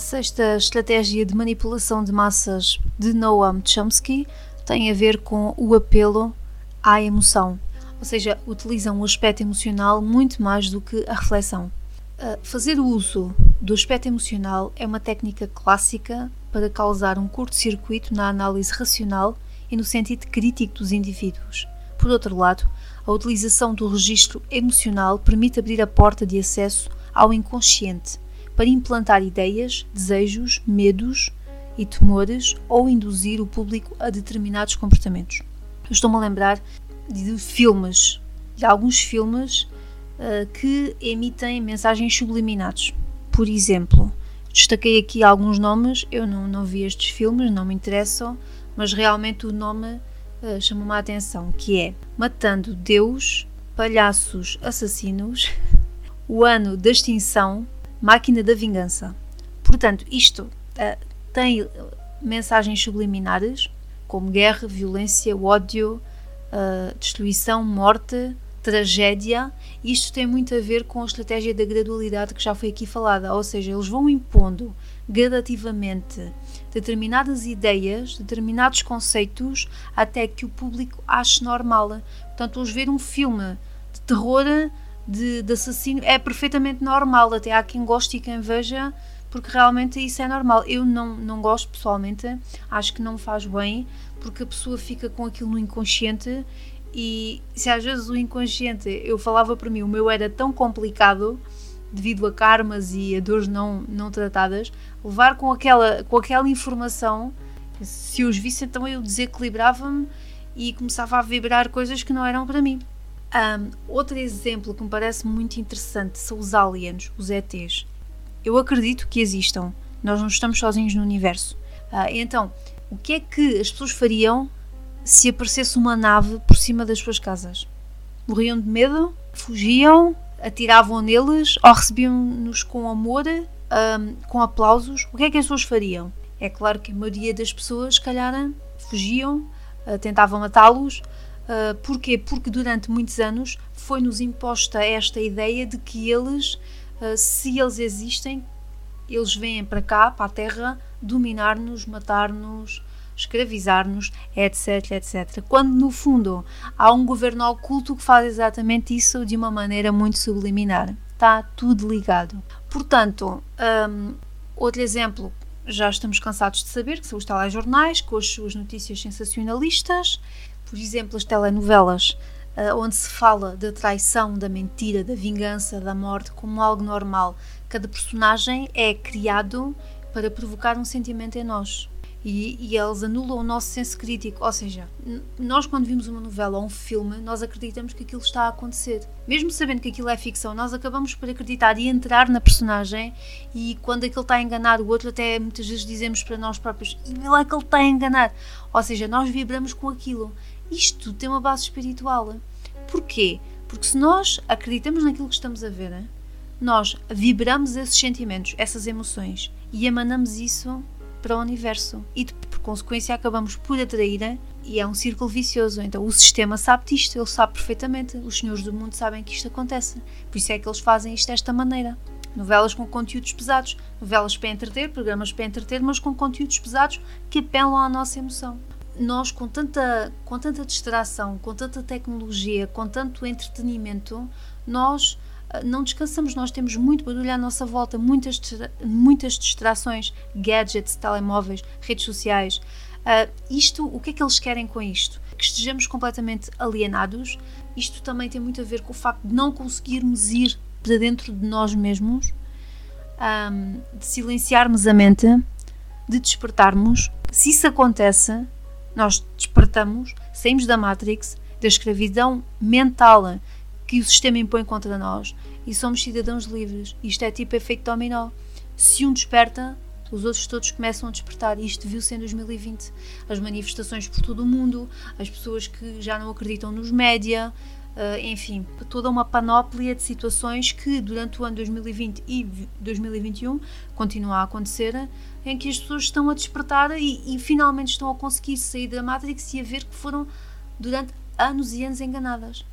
A sexta estratégia de manipulação de massas de Noam Chomsky tem a ver com o apelo à emoção, ou seja, utilizam o aspecto emocional muito mais do que a reflexão. Fazer uso do aspecto emocional é uma técnica clássica para causar um curto-circuito na análise racional e no sentido crítico dos indivíduos. Por outro lado, a utilização do registro emocional permite abrir a porta de acesso ao inconsciente para implantar ideias, desejos, medos e temores ou induzir o público a determinados comportamentos. Estou-me a lembrar de filmes, de alguns filmes uh, que emitem mensagens subliminares. Por exemplo, destaquei aqui alguns nomes, eu não, não vi estes filmes, não me interessam, mas realmente o nome uh, chamou-me a atenção, que é Matando Deus, Palhaços Assassinos, O Ano da Extinção, Máquina da Vingança. Portanto, isto uh, tem mensagens subliminares, como guerra, violência, ódio, uh, destruição, morte, tragédia. Isto tem muito a ver com a estratégia da gradualidade que já foi aqui falada, ou seja, eles vão impondo gradativamente determinadas ideias, determinados conceitos, até que o público ache normal. Portanto, eles ver um filme de terror, de, de assassino, é perfeitamente normal. Até há quem goste e quem veja, porque realmente isso é normal. Eu não, não gosto pessoalmente, acho que não faz bem, porque a pessoa fica com aquilo no inconsciente e se às vezes o inconsciente, eu falava para mim, o meu era tão complicado devido a karmas e a dores não, não tratadas, levar com aquela, com aquela informação, se os visse, então eu desequilibrava-me e começava a vibrar coisas que não eram para mim. Um, outro exemplo que me parece muito interessante são os aliens, os ETs. Eu acredito que existam, nós não estamos sozinhos no universo. Uh, então, o que é que as pessoas fariam se aparecesse uma nave por cima das suas casas? Morriam de medo? Fugiam? Atiravam neles? Ou recebiam-nos com amor? Um, com aplausos? O que é que as pessoas fariam? É claro que a maioria das pessoas, se calhar, fugiam, uh, tentavam matá-los. Uh, porquê? Porque durante muitos anos foi-nos imposta esta ideia de que eles, uh, se eles existem, eles vêm para cá, para a Terra, dominar-nos, matar-nos, escravizar-nos, etc, etc. Quando no fundo há um governo oculto que faz exatamente isso de uma maneira muito subliminar. Está tudo ligado. Portanto, um, outro exemplo, já estamos cansados de saber que são os telejornais com as suas notícias sensacionalistas, por exemplo, as telenovelas. Uh, onde se fala da traição, da mentira, da vingança, da morte como algo normal. Cada personagem é criado para provocar um sentimento em nós e, e, eles anulam o nosso senso crítico. Ou seja, nós quando vimos uma novela ou um filme, nós acreditamos que aquilo está a acontecer. Mesmo sabendo que aquilo é ficção, nós acabamos por acreditar e entrar na personagem e quando aquele está a enganar o outro, até muitas vezes dizemos para nós próprios, e lá que ele está a enganar. Ou seja, nós vibramos com aquilo. Isto tem uma base espiritual. Porquê? Porque se nós acreditamos naquilo que estamos a ver, nós vibramos esses sentimentos, essas emoções e emanamos isso para o universo e por consequência acabamos por atrair e é um círculo vicioso. Então o sistema sabe disto, ele sabe perfeitamente. Os senhores do mundo sabem que isto acontece. Por isso é que eles fazem isto desta maneira. Novelas com conteúdos pesados, novelas para entreter, programas para entreter, mas com conteúdos pesados que apelam à nossa emoção. Nós, com tanta, com tanta distração, com tanta tecnologia, com tanto entretenimento, nós não descansamos, nós temos muito barulho à nossa volta, muitas, muitas distrações, gadgets, telemóveis, redes sociais. Uh, isto, o que é que eles querem com isto? Que estejamos completamente alienados. Isto também tem muito a ver com o facto de não conseguirmos ir para dentro de nós mesmos, um, de silenciarmos a mente, de despertarmos. Se isso acontece, nós despertamos, saímos da Matrix, da escravidão mental que o sistema impõe contra nós e somos cidadãos livres. Isto é tipo efeito dominó. Se um desperta, os outros todos começam a despertar. Isto viu-se em 2020. As manifestações por todo o mundo, as pessoas que já não acreditam nos média, uh, enfim, toda uma panóplia de situações que durante o ano 2020 e 2021 continua a acontecer, em que as pessoas estão a despertar e, e finalmente estão a conseguir sair da Matrix e a ver que foram durante anos e anos enganadas.